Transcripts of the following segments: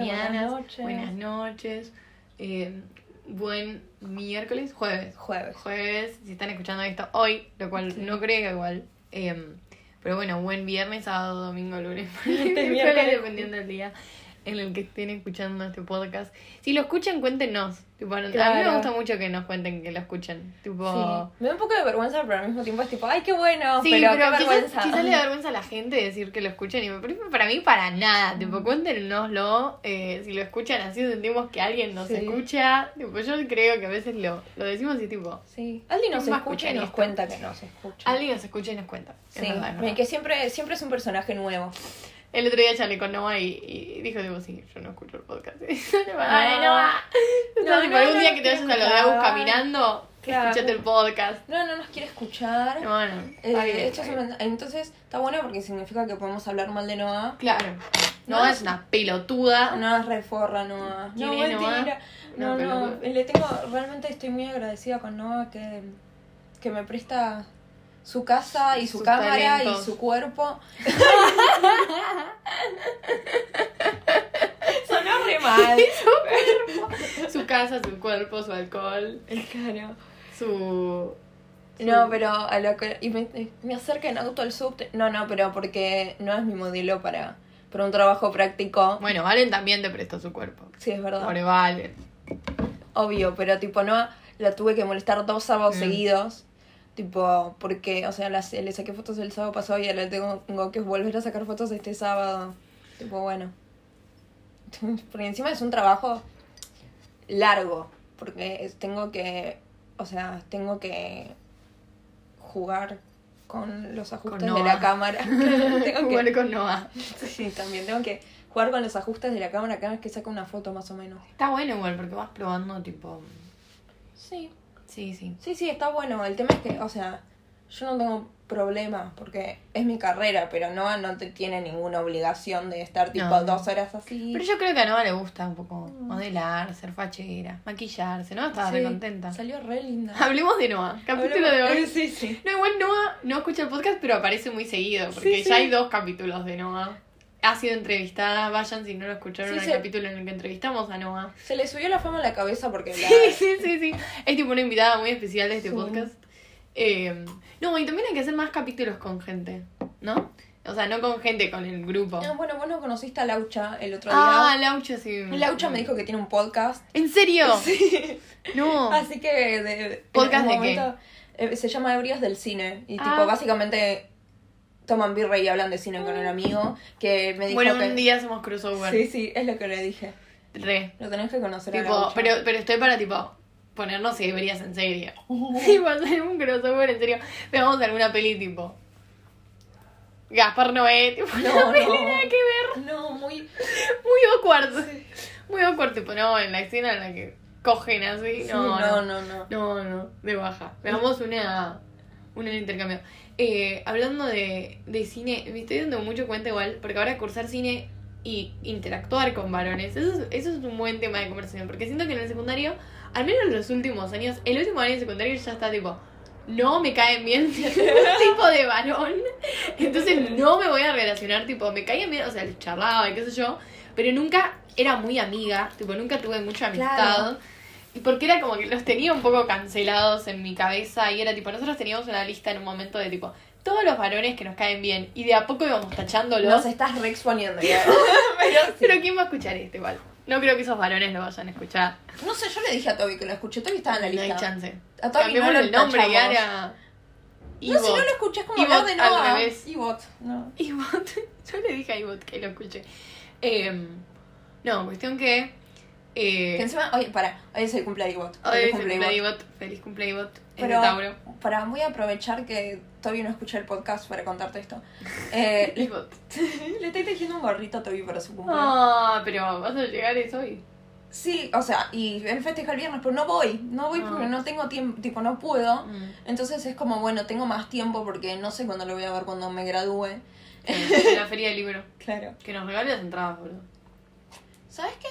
mañanas. buenas noches. Buenas noches. Eh, buen miércoles, jueves. Jueves. Jueves, si están escuchando esto hoy, lo cual Sí. no creo que igual. Eh, pero bueno, buen viernes, sábado, domingo, lunes, Este miércoles, miércoles. dependiendo del día en el que estén escuchando este podcast. Si lo escuchan, cuéntenos. Tipo, A mí me gusta mucho que nos cuenten que lo escuchan. Tipo, Sí. Me da un poco de vergüenza, pero al mismo tiempo es tipo, ay, qué bueno. Sí, pero, pero, qué quizás, vergüenza. quizás le da vergüenza a la gente decir que lo escuchan. Y para mí para nada. Tipo, cuéntenoslo. eh, si lo escuchan así, sentimos que alguien nos Sí. escucha. Tipo, yo creo que a veces lo, lo decimos y tipo, Sí. Alguien nos ¿Quién va a escucha y nos esto? cuenta que nos escucha. alguien nos escucha y nos cuenta. Es Sí, verdad, es verdad. que siempre, siempre es un personaje nuevo. El otro día charlé con Noah y, y dijo, tipo, sí, yo no escucho el podcast. Ay, Noah. No, No, no, algún no día que te vayas a los escuchar. caminando, Claro. escuchate el podcast. No, no nos quiere escuchar. No, bueno, Eh, bien, esto está es entonces está bueno porque significa que podemos hablar mal de Noah. Claro. No Noah es- es una pelotuda. No es reforra, Noah. ¿Quién No, Noah? No, no, pelotuda. le tengo, realmente estoy muy agradecida con Noah que, que me presta su casa y su Sus cámara talentos. y su cuerpo. Sonó re mal. Su casa, su cuerpo, su alcohol, Claro. su... No, su- pero a lo que. Y me, me acerca en auto al subte. No, no, pero porque no es mi modelo para, para un trabajo práctico. Bueno, Valen también te prestó su cuerpo. Sí, es verdad. Pobre Valen. Obvio, pero tipo no la tuve que molestar dos sábados Mm. seguidos. Tipo, porque, o sea, las- le saqué fotos el sábado pasado y ahora tengo, tengo que volver a sacar fotos este sábado. Tipo, bueno. Porque encima es un trabajo largo. Porque tengo que, o sea, tengo que jugar con los ajustes de la cámara. tengo que, Jugar con Noah. sí, también tengo que jugar con los ajustes de la cámara cada vez que saco una foto más o menos. Está bueno igual porque vas probando tipo... Sí, Sí, sí. Sí, sí, está bueno. El tema es que, o sea, yo no tengo problema porque es mi carrera, pero no, no te tiene ninguna obligación de estar tipo No. dos horas así. Pero yo creo que a Noah le gusta un poco modelar, ser fachera, maquillarse, ¿no? Estaba Sí, re contenta. Salió re linda. Hablemos de Noah. Capítulo de hoy. Sí, sí. No, igual Noah no escucha el podcast, pero aparece muy seguido, porque Sí, sí. ya hay dos capítulos de Noah. Ha sido entrevistada, vayan si no lo escucharon Sí, el capítulo en el que entrevistamos a Noah. Se le subió la fama a la cabeza porque la... Sí, sí, sí, sí. Es tipo una invitada muy especial de este Sí. podcast. Eh, no, y también hay que hacer más capítulos con gente, ¿no? O sea, no con gente, con el grupo. Ah, bueno, vos no conociste a Laucha el otro Ah, día. Laucha sí. Laucha me dijo que tiene un podcast. ¿En serio? Sí. No. Así que de, ¿Podcast de un qué? momento, eh, se llama Ebrios del Cine. Y Ah. tipo, básicamente toman birra y hablan de cine con un amigo que me dijo Bueno, que... un día hacemos crossover. Sí, sí, es lo que le dije. Re. Lo tenés que conocer a Tipo, pero, pero estoy para tipo ponernos y deberías en serio. Tipo, hacer un crossover en serio. Veamos alguna peli tipo. Gaspar Noé, tipo, no, No, peli nada que ver. No, muy... Muy awkward. Muy awkward, tipo, no, en la escena en la que cogen así. No, no, no, no, no. no, no, de baja. Veamos una, una intercambio. Eh, hablando de, de cine, me estoy dando mucho cuenta igual, porque ahora cursar cine y interactuar con varones, eso es, eso es un buen tema de conversación, porque siento que en el secundario, al menos en los últimos años, el último año de secundario ya está tipo, no me caen bien tipo de varón, entonces no me voy a relacionar, tipo, me caían bien, o sea, les charlaba y qué sé yo, pero nunca era muy amiga, tipo, nunca tuve mucha amistad. Claro. Y porque era como que los tenía un poco cancelados en mi cabeza y era tipo, nosotros teníamos una lista en un momento de tipo, todos los varones que nos caen bien y de a poco íbamos tachándolos. Nos estás re exponiendo. ya. pero, sí. Pero ¿quién va a escuchar este igual? No creo que esos varones lo vayan a escuchar. No sé, yo le dije a Toby que lo escuché. Toby estaba en la no hay lista. chance. A Toby no Cambiémosle el nombre y ahora... No, si no lo escuché es como hablar de al Noah. revés. Ibot, no. Ibot. Yo le dije a Ibot que lo escuché. Eh, no, cuestión que... eh, Que encima, oye, para, hoy es el cumpleaños. Hoy es el cumple, cumple de Ibot. Ibot. Feliz cumple de Ibot. Es de Pero, Tauro. para, voy a aprovechar que Toby no escucha el podcast para contarte esto. Eh, le, Ibot. le estoy tejiendo un gorrito a Toby para su cumpleaños. Ah, pero vas a llegar eso hoy. Sí, o sea, y él festeja el viernes, pero no voy. No voy porque Ah. no tengo tiempo, tipo, no puedo. Mm. Entonces es como, bueno, tengo más tiempo porque no sé cuándo lo voy a ver cuando me gradúe. En la feria del libro. Claro. Que nos regale las entradas, boludo. ¿Sabes qué?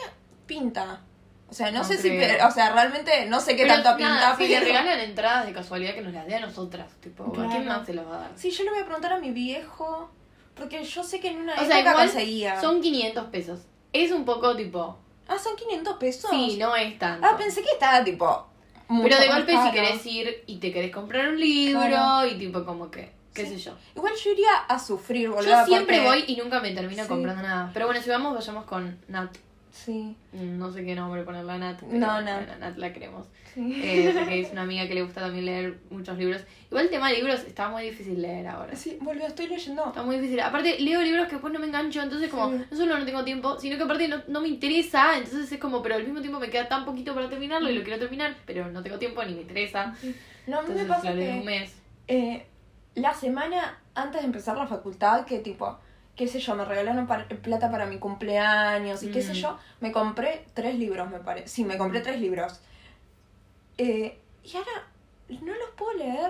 Pinta. O sea, no, No sé si, pero- o sea, realmente no sé qué Pero tanto nada, pinta. si le pero- regalan entradas de casualidad que nos las dé a nosotras. Tipo, ¿a quién Claro. más se las va a dar? Sí, yo le voy a preguntar a mi viejo, porque yo sé que en una O sea, época igual conseguía. son 500 pesos. Es un poco tipo. Ah, son 500 pesos. Sí, no es tanto. Ah, pensé que estaba tipo. mucho Pero de golpe, si querés ir y te querés comprar un libro Claro. y tipo, como que, qué Sí. sé yo. Igual yo iría a sufrir, boludo. Yo siempre porque- voy y nunca me termino Sí. comprando nada. Pero bueno, si vamos, vayamos con Nat. Sí. Mm, No sé qué nombre ponerle a Nat. pero No, Nat. bueno, Nat la queremos. Sí. Eh, porque es una amiga que le gusta también leer muchos libros. Igual el tema de libros está muy difícil leer ahora. Sí, boludo, estoy leyendo. Está muy difícil. Aparte, leo libros que después no me engancho, entonces como, Sí. no solo no tengo tiempo, sino que aparte no, no me interesa, entonces es como, pero al mismo tiempo me queda tan poquito para terminarlo y lo quiero terminar, pero no tengo tiempo ni me interesa. No, a mí me Entonces pasa en un que mes. eh, la semana antes de empezar la facultad, que tipo, qué sé yo, me regalaron par- plata para mi cumpleaños y qué sé Mm. yo, me compré tres libros, me parece. Sí, me compré tres libros. Eh, y ahora no los puedo leer.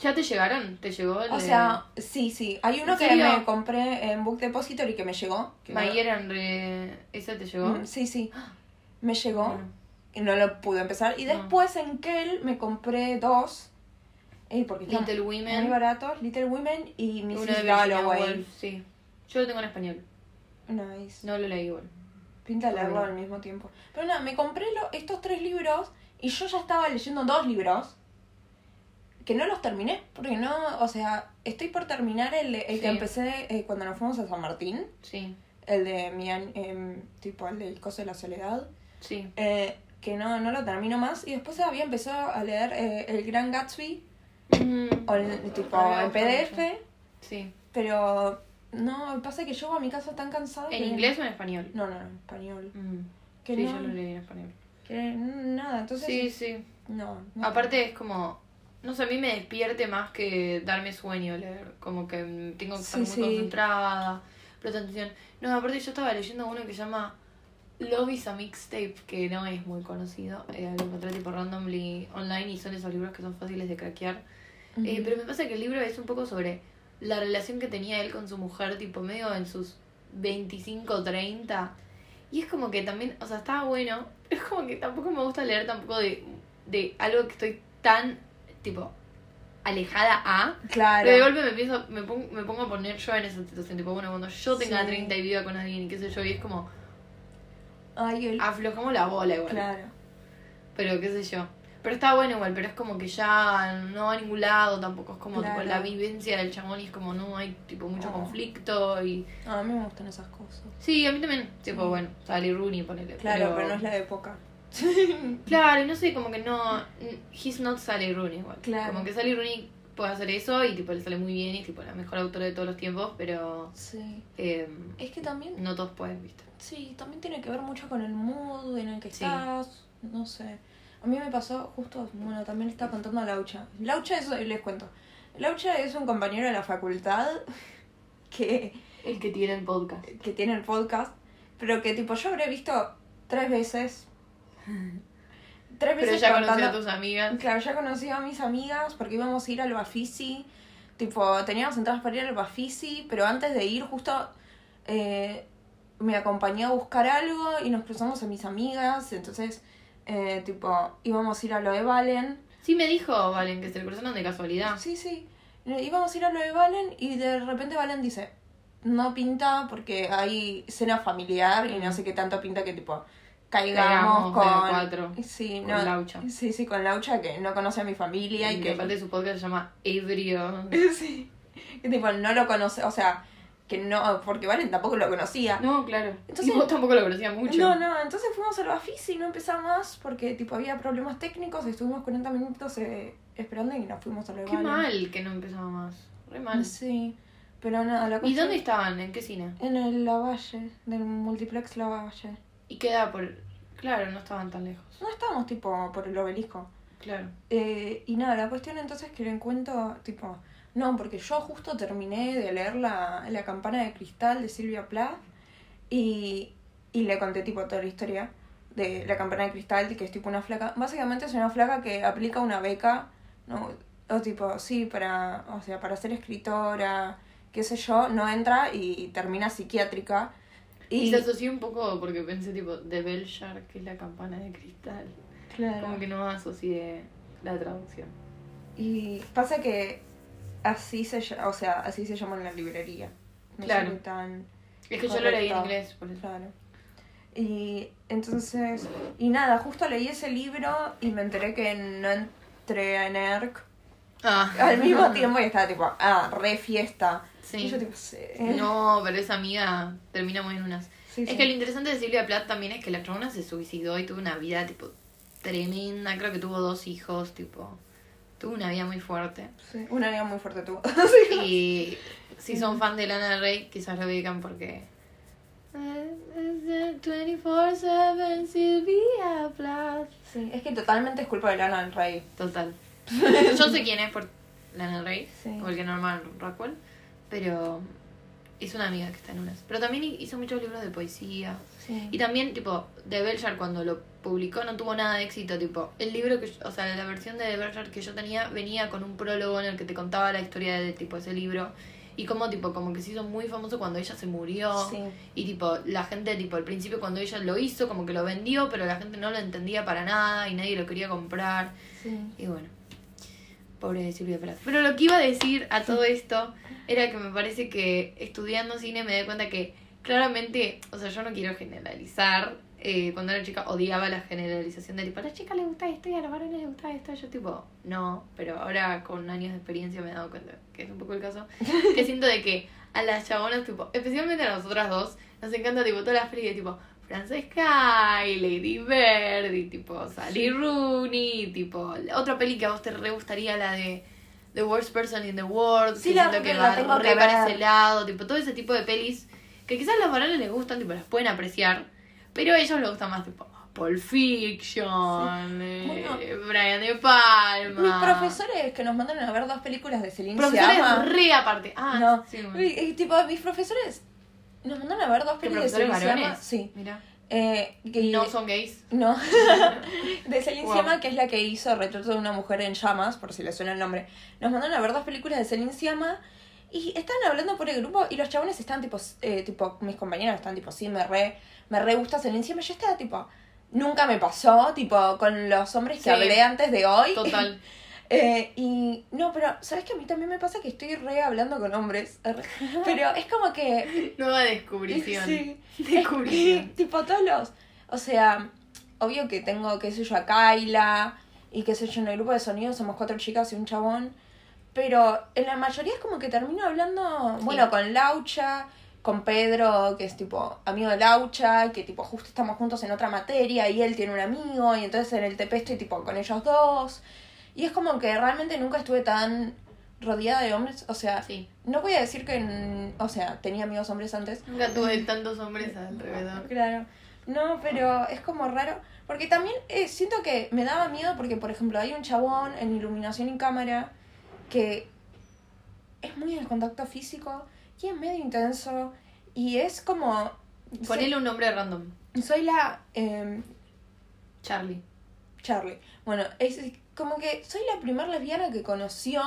¿Ya te llegaron? ¿Te llegó el O de sea, sí, sí. Hay uno ¿En que serio? me compré en Book Depository que me llegó. que no- Mayer Henry? ¿Ese te llegó? Mm, Sí, sí. Me llegó. Bueno. Y no lo pude empezar. Y No. después en Kell me compré dos. Eh, porque Little muy Women. baratos. Little Women y Mrs. Woolf, sí. Yo lo tengo en español. Nice. No lo leí igual. Pinta leerlo Bueno. al mismo tiempo. Pero nada, me compré lo- estos tres libros y yo ya estaba leyendo dos libros que no los terminé. Porque no, o sea, estoy por terminar el, el Sí. que empecé eh, cuando nos fuimos a San Martín. Sí, El de mi em, tipo el del coso de la soledad. sí. eh, que no, no lo termino más. Y después había empezado a leer eh, El Gran Gatsby. Mm, O el, tipo en PDF. Sí. Pero no, pasa que llego a mi casa tan cansada. ¿En que- inglés o en español? No, no, en español. Mm. Que sí, no, yo lo leí en español. que nada, entonces. Sí, sí. No, no. Aparte es como, no sé, a mí me despierte más que darme sueño leer, como que tengo que estar Sí, muy sí. concentrada, prestar atención. No, aparte yo estaba leyendo uno que se llama Love is a Mixtape, que no es muy conocido, eh, lo encontré tipo randomly online y son esos libros que son fáciles de craquear. Eh, pero me pasa que el libro es un poco sobre la relación que tenía él con su mujer, tipo medio en sus 25, 30. Y es como que también, o sea, estaba bueno, pero es como que tampoco me gusta leer tampoco de, de algo que estoy tan, tipo, alejada a. Claro. Pero de golpe me pienso, me pongo, me pongo a poner yo en esa situación, tipo, bueno, cuando yo tenga Sí. 30 y viva con alguien y qué sé yo, y es como, Ay, el... aflojamos la bola igual. Claro. Pero qué sé yo. Pero está bueno igual, pero es como que ya no va a ningún lado, tampoco es como Claro. tipo la vivencia del chamón y es como no hay tipo mucho Oh. conflicto y... No, a mí me gustan esas cosas. Sí, a mí también, tipo Sí. bueno, Sally Rooney ponele. Claro, pero, no es la época. Claro, y no sé, como que no... He's not Sally Rooney igual. Claro. Como que Sally Rooney puede hacer eso y tipo le sale muy bien y tipo la mejor autora de todos los tiempos, pero... Sí. eh, Es que también, no todos pueden, ¿viste? sí, también tiene que ver mucho con el mood en el que Sí. estás. No sé. A mí me pasó justo, bueno, también estaba contando a Laucha. Laucha es, les cuento. Laucha es un compañero de la facultad que, El que tiene el podcast. que tiene el podcast, pero que tipo yo habré visto tres veces. Tres Pero veces ya conocí a tus amigas. Claro, ya conocí a mis amigas porque íbamos a ir al Bafisi. Tipo, teníamos entradas para ir al Bafisi, pero antes de ir, justo eh, me acompañó a buscar algo y nos cruzamos a mis amigas. Entonces, eh, tipo, íbamos a ir a lo de Valen. Sí me dijo, Valen, que se le cruzaron de casualidad. Sí, sí. Eh, Íbamos a ir a lo de Valen y de repente Valen dice: No pinta porque hay cena familiar y no sé qué tanto pinta que, tipo, caigamos con. cuatro, Sí, con no, Laucha. Sí, sí, con Laucha que no conoce a mi familia y, Y que. aparte su podcast se llama Ebrio. Sí. Que tipo, no lo conoce, o sea, que no, porque Valen tampoco lo conocía. No, claro. Entonces- y vos tampoco lo conocías mucho. No, no, entonces fuimos al Bafisi y no empezamos porque tipo había problemas técnicos, estuvimos 40 minutos eh, esperando y nos fuimos a lo de Qué Valen. mal que no empezaba más. Re mal. Sí, pero nada, la ¿Y cuestión- dónde estaban? ¿En qué cine? En el Lavalle, del multiplex Lavalle. Y queda por... Claro, no estaban tan lejos. No estábamos tipo por el obelisco. Claro. Eh, y nada, la cuestión entonces que le encuentro, tipo, no, porque yo justo terminé de leer la, la campana de cristal de Silvia Plath y, y le conté tipo toda la historia de la campana de cristal, que es tipo una flaca, básicamente es una flaca que aplica una beca, ¿no? O tipo, sí, para, o sea, para ser escritora, qué sé yo, no entra y termina psiquiátrica. Y Y, se asoció un poco porque pensé, tipo, de Belshar, que es la campana de cristal. claro. Como que no asocié la traducción. Y pasa que así se o sea, así se llama en la librería. No Claro. tan Es que yo lo leí en inglés, por eso. claro. Y entonces, y nada, justo leí ese libro y me enteré que no entré a ERC Ah. al mismo tiempo y estaba tipo, ah, re fiesta. Sí. Y yo tipo, sí. No, pero esa amiga termina muy en unas. Sí, es sí. que lo interesante de Silvia Plath también es que la chabona se suicidó y tuvo una vida, tipo, tremenda. Creo que tuvo dos hijos, tipo. Tuvo una vida muy fuerte. Sí, Una amiga muy fuerte tuvo. Y si son fan de Lana del Rey, quizás lo ubican porque. 24-7 Silvia Plath. Sí, es que totalmente es culpa de Lana del Rey. Total. Yo sé quién es por Lana del Rey, Sí. o el que normal Rockwell, pero es una amiga que está en unas. Pero también hizo muchos libros de poesía. Sí. Y también, tipo, de Belshar cuando lo publicó no tuvo nada de éxito, tipo, el libro que, yo- o sea, la versión de Belshar que yo tenía venía con un prólogo en el que te contaba la historia de, tipo, ese libro. Y como, tipo, como que se hizo muy famoso cuando ella se murió. Sí. Y, tipo, la gente, tipo, al principio cuando ella lo hizo, como que lo vendió, pero la gente no lo entendía para nada y nadie lo quería comprar. Sí. Y bueno, pobre Silvia Plath. Pero lo que iba a decir a todo esto era que me parece que estudiando cine me di cuenta que claramente, o sea, yo no quiero generalizar. eh, cuando era chica odiaba la generalización de tipo, a las chicas les gusta esto y a los varones les gusta esto. Yo tipo, no, pero ahora con años de experiencia me he dado cuenta que es un poco el caso. Que siento de que a las chabonas, tipo, especialmente a nosotras dos, nos encanta tipo todas las pelis de tipo Francesca y Lady Bird y tipo Sally Rooney, tipo la otra peli que a vos te re gustaría la de The Worst Person in the World, Sí, que la- siento que la va tengo re que para ese lado, tipo todo ese tipo de pelis que quizás a los varones les gustan, tipo las pueden apreciar, pero a ellos les gusta más tipo Pulp Fiction, eh, Bueno. Brian De Palma. Mis profesores que nos mandaron a ver dos películas de Celine Profesores Sciamma. re aparte. Ah, no. sí, bueno. Y- tipo, mis profesores nos mandaron a ver dos ¿Qué películas de Celine varones? Sí. Mira. Eh, que- No son gays. No. de Celine Wow. Sciamma, que es la que hizo Retrato de una mujer en llamas, por si le suena el nombre. Nos mandaron a ver dos películas de Celine Sciamma y estaban hablando por el grupo y los chabones están tipo, eh, tipo, mis compañeros están tipo, sí, me re, me re gusta Celine Sciamma. Yo estaba tipo, nunca me pasó, tipo, con los hombres que Sí. hablé antes de hoy. Total. Eh, y no, pero ¿sabes que a mí también me pasa que estoy re hablando con hombres? Pero es como que Nueva descubrición. Sí. Descubrición. tipo todos los. O sea, obvio que tengo, qué sé yo, a Kaila. Y qué sé yo, en el grupo de sonido somos cuatro chicas y un chabón. Pero en la mayoría es como que termino hablando, bueno, con Laucha, con Pedro, que es tipo amigo de Laucha, que tipo justo estamos juntos en otra materia y él tiene un amigo. Y entonces en el TP estoy tipo con ellos dos. Y es como que realmente nunca estuve tan rodeada de hombres. O sea, Sí. no voy a decir que, o sea, tenía amigos hombres antes. Nunca tuve tantos hombres alrededor. Claro. No, pero es como raro. Porque también eh, siento que me daba miedo porque, por ejemplo, hay un chabón en iluminación y cámara que es muy en el contacto físico y es medio intenso. Y es como... Ponele un nombre random. Soy, la... em, Charlie. Charlie. Bueno, es como que soy la primera lesbiana que conoció.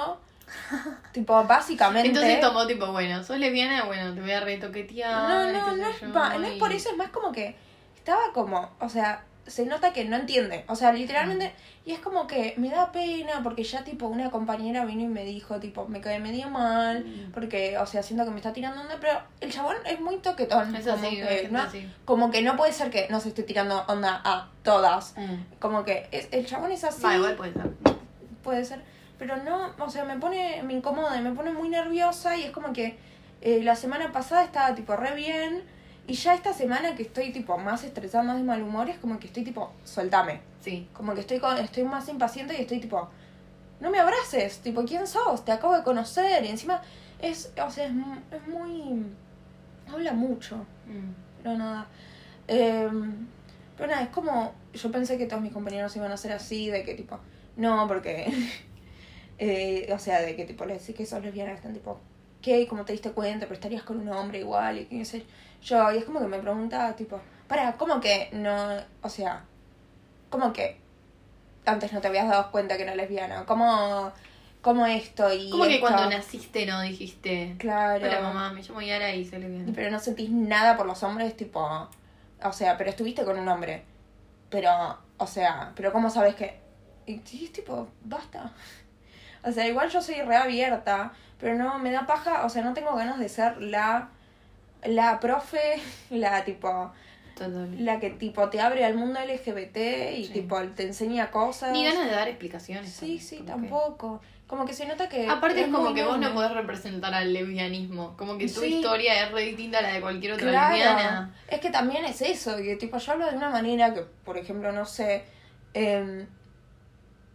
tipo, básicamente... Entonces tomó tipo, bueno, sos lesbiana, bueno, te voy a retoquetear. No, no, no es, yo, no es por eso, es más como que estaba como, o sea, se nota que no entiende, o sea, literalmente, y es como que me da pena porque ya tipo una compañera vino y me dijo, tipo, me cae medio mal, Mm. porque, o sea, siento que me está tirando onda, pero el chabón es muy toquetón, Es como, así, que, no, así. como que no puede ser que no se esté tirando onda a todas, Mm. como que es, el chabón es así Va, igual puede ser. puede ser. Pero no, o sea, me pone, me incomoda y me pone muy nerviosa y es como que eh, la semana pasada estaba tipo re bien y ya esta semana que estoy tipo más estresada, más de mal humor, es como que estoy tipo, soltame. Sí. Como que estoy, con, estoy más impaciente y estoy tipo, no me abraces, tipo, ¿quién sos? Te acabo de conocer y encima es, o sea, es, es muy... Habla mucho, Mm. pero nada. Em, pero nada, es como. Yo pensé que todos mis compañeros iban a ser así, de que tipo. No, porque. eh, o sea, de que tipo le decís que sos lesbiana, están tipo. ¿Qué? ¿Cómo te diste cuenta? Pero estarías con un hombre igual y qué sé yo. Y es como que me pregunta, tipo. Para, ¿cómo que no.? O sea. ¿Cómo que antes no te habías dado cuenta que era lesbiana? ¿Cómo como esto y Como que cuando naciste no dijiste. Claro. Hola mamá, me llamo Yara y soy lesbiana. Pero no sentís nada por los hombres, tipo. O sea, pero estuviste con un hombre. Pero, o sea, pero ¿cómo sabes que.? Y es tipo, basta. O sea, igual yo soy reabierta, pero no me da paja, o sea, no tengo ganas de ser la. La profe, la tipo. La que tipo te abre al mundo LGBT y Sí. tipo te enseña cosas. Ni ganas de dar explicaciones. Sí, también, sí, como que- tampoco. Como que se nota que. Aparte es como que vos no podés representar al lesbianismo. Como que tu Sí. historia es re distinta a la de cualquier otra Claro. lesbiana. Es que también es eso, que tipo yo hablo de una manera que, por ejemplo, no sé, em,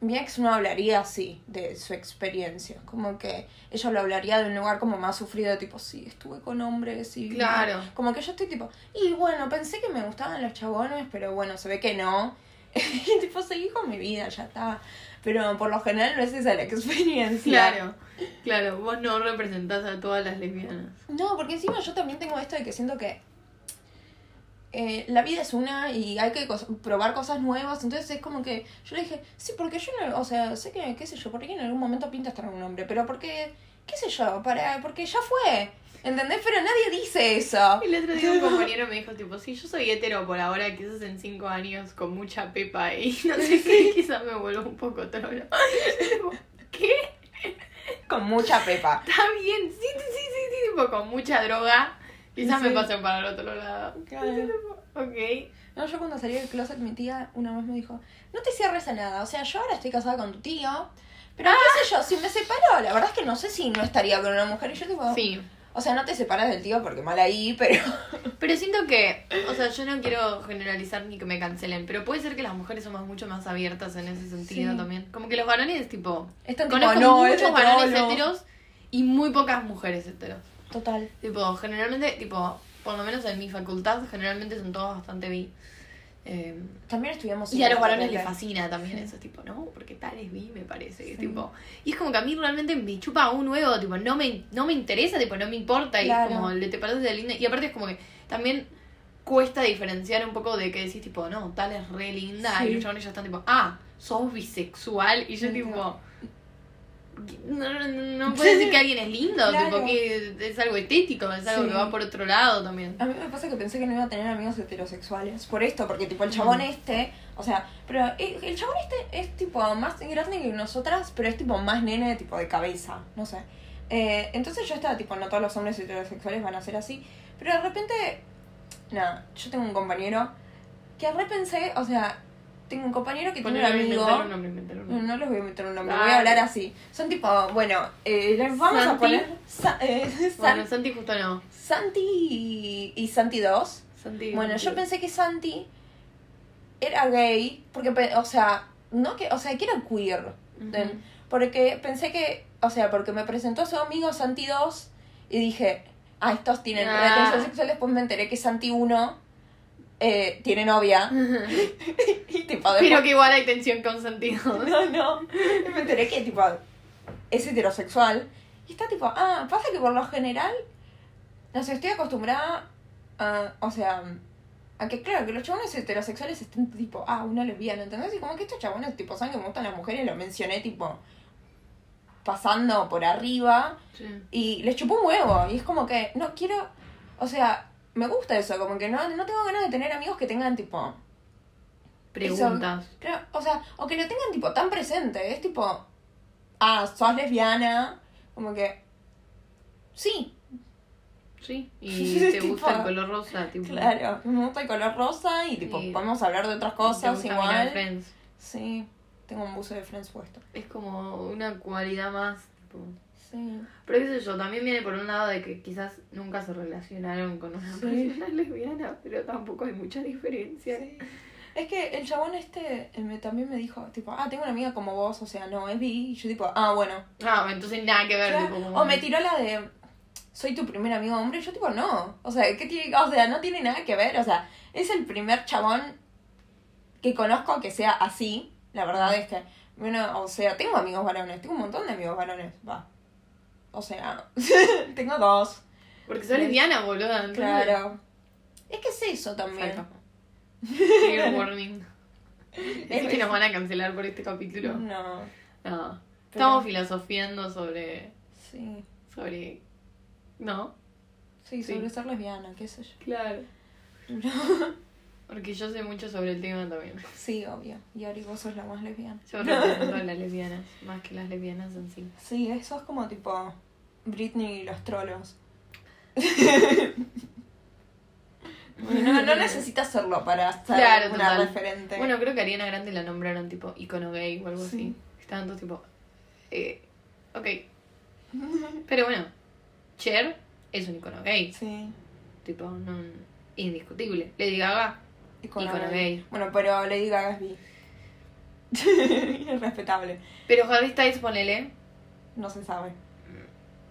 mi ex no hablaría así de su experiencia, como que ella lo hablaría de un lugar como más sufrido, tipo, sí, estuve con hombres y... Claro. Como que yo estoy tipo, y bueno, pensé que me gustaban los chabones, pero bueno, se ve que no. y tipo, seguí con mi vida, ya está. Pero por lo general no es esa la experiencia. Claro, claro, vos no representás a todas las lesbianas. No, porque encima yo también tengo esto de que siento que eh, la vida es una y hay que cos- probar cosas nuevas. Entonces es como que yo le dije, sí, porque yo no, o sea, sé que, qué sé yo, porque en algún momento pinta estar un hombre, pero porque, qué sé yo, para, porque ya fue. ¿Entendés? Pero nadie dice eso. El otro día un compañero me dijo, tipo, sí, yo soy hetero por ahora, quizás en cinco años con mucha pepa y no sé qué, quizás me vuelvo un poco trolo. ¿Qué? Con mucha pepa. Está bien, sí, sí, sí, sí, tipo, con mucha droga. Quizás Sí. me pasen para el otro lado. Claro. Ok. No, yo cuando salí del closet, mi tía una vez me dijo, no te cierres a nada. O sea, yo ahora estoy casada con tu tío. Pero qué sé yo, si me separo, la verdad es que no sé si no estaría con una mujer. Y yo tipo, Sí. O sea, no te separas del tío porque mal ahí, pero. Pero siento que, o sea, yo no quiero generalizar ni que me cancelen, pero puede ser que las mujeres somos mucho más abiertas en ese sentido Sí. también. Como que los varones, tipo, Están tipo, conozco no, es muchos varones heteros y muy pocas mujeres heteros. Total. Tipo, generalmente, tipo, por lo menos en mi facultad, generalmente son todos bastante bi. Eh, También estudiamos. y a los varones les fascina también eso, tipo, no, porque tal es bi, me parece. Sí. Tipo, y es como que a mí realmente me chupa un huevo, tipo, no me, no me interesa, tipo, no me importa. Y como le te parece de linda. Y aparte es como que también cuesta diferenciar un poco de que decís, tipo, no, tal es re linda. Sí. Y los chavales ya están tipo, ah, sos bisexual. Y yo, Sí, tipo. No, no, no puedo decir que alguien es lindo, Claro. tipo que es algo estético, es algo Sí. que va por otro lado también. A mí me pasa que pensé que no iba a tener amigos heterosexuales. Por esto, porque tipo el chabón este. O sea, pero el, el chabón este es tipo más grande que nosotras, pero es tipo más nene, tipo de cabeza. No sé. Eh, entonces yo estaba tipo, no todos los hombres heterosexuales van a ser así. Pero de repente. Nada, yo tengo un compañero que repensé, o sea, tengo un compañero que tiene un amigo. inventar un nombre, inventar un No, nombre. no les voy a meter un nombre, Ay. voy a hablar así. Son tipo, bueno, eh, les vamos a poner Sa- eh, San- Bueno, Santi justo no. Santi y, y Santi 2. Santi, Bueno, yo pensé que Santi era gay, porque, o sea, no que, o sea, que era queer. Porque pensé que, o sea, porque me presentó a su amigo Santi 2 y dije, ah, estos tienen Ah. relaciones sexuales, después me enteré que Santi 1 eh, tiene novia. y tipo, después- Pero que igual hay tensión con Santi. no, no. Me enteré que, tipo, es heterosexual. Y está tipo, ah, pasa que por lo general, no sé, estoy acostumbrada a, o sea, a que, claro, que los chabones heterosexuales estén tipo, ah, una lesbiana, ¿entendés? Y como que estos chabones, tipo, saben que me gustan las mujeres, lo mencioné, tipo, pasando por arriba. Sí. Y les chupó un huevo. Y es como que, no quiero, o sea, me gusta eso, como que no, no tengo ganas de tener amigos que tengan, tipo, Preguntas. Claro, o sea, o que lo tengan tipo tan presente, es tipo, ah, sos lesbiana, como que, sí, Sí. Y te Tipo, gusta el color rosa, tipo. claro, me gusta el color rosa y tipo, Y podemos hablar de otras te cosas gusta mirar igual. Friends. Sí, tengo un buzo de Friends puesto. Es como una cualidad más. Tipo. Sí. Pero qué sé yo, también viene por un lado de que quizás nunca se relacionaron con una Sí. persona lesbiana, pero tampoco hay mucha diferencia. Es que el chabón este me, también me dijo, tipo, ah, tengo una amiga como vos, o sea, no, es bi, y yo tipo, ah, bueno. Ah, entonces nada que ver. Claro, tipo, como- O me tiró la de soy tu primer amigo hombre, y yo tipo no. O sea, ¿qué tiene, o sea, no tiene nada que ver, o sea, es el primer chabón que conozco que sea así. La verdad es que, bueno, o sea, tengo amigos varones, tengo un montón de amigos varones, va. O sea, tengo dos. Porque sos lesbiana, boluda. Claro. Es que es eso también. Exacto. Warning. Es que nos van a cancelar por este capítulo. No. No. Estamos filosofiando sobre. Sí, sobre. ¿No? sí, Sí. sobre ser lesbiana, qué sé yo. Claro. Porque yo sé mucho sobre el tema también. Sí, obvio. Y Ari, vos sos la más lesbiana. Yo represento a las lesbianas, más que las lesbianas en sí. Sí, eso es como tipo Britney y los trolos. no, no necesitas serlo para ser Claro, una total. referente. Bueno, creo que Ariana Grande la nombraron tipo icono gay o algo Sí. así. Estaban todos tipo. Eh, ok. Pero bueno, Cher es un icono gay. sí. Tipo, no. Indiscutible. Lady Gaga, Icono Icono gay. Bueno, pero Lady Gaga es bi. es respetable. Pero Harry Styles, ponele. No se sabe.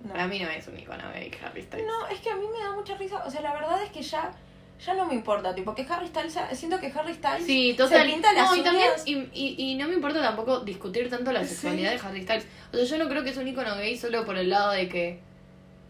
No. Para mí no es un icono gay, Harry Styles. No, es que a mí me da mucha risa. O sea, la verdad es que ya, ya no me importa. Tipo, que Harry Styles, siento que Harry Styles Sí, total. se pinta las no, y también, y, y, y no me importa tampoco discutir tanto la Sí. sexualidad de Harry Styles. O sea, yo no creo que es un icono gay solo por el lado de que.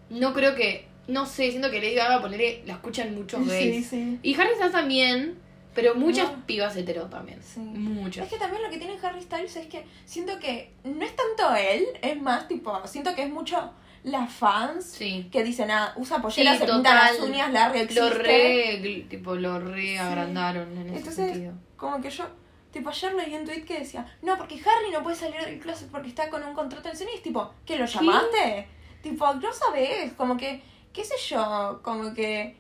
No creo que. No sé, siento que Lady Gaga ponerle la escuchan muchos gays. Sí, sí. Y Harry Styles también, pero muchas No. pibas hetero también. Sí. Muchas. Es que también lo que tiene Harry Styles es que siento que no es tanto él, es más tipo, siento que es mucho las fans Sí. que dicen, ah, usa polleras, se pinta las uñas, Larry existe. Lo re, tipo, lo re agrandaron en ese Entonces, sentido. como que yo, tipo, ayer leí un tweet que decía, no, porque Harry no puede salir del closet porque está con un contrato en cine y es tipo, ¿qué lo llamaste? Tipo, no sabes, como que, qué sé yo, como que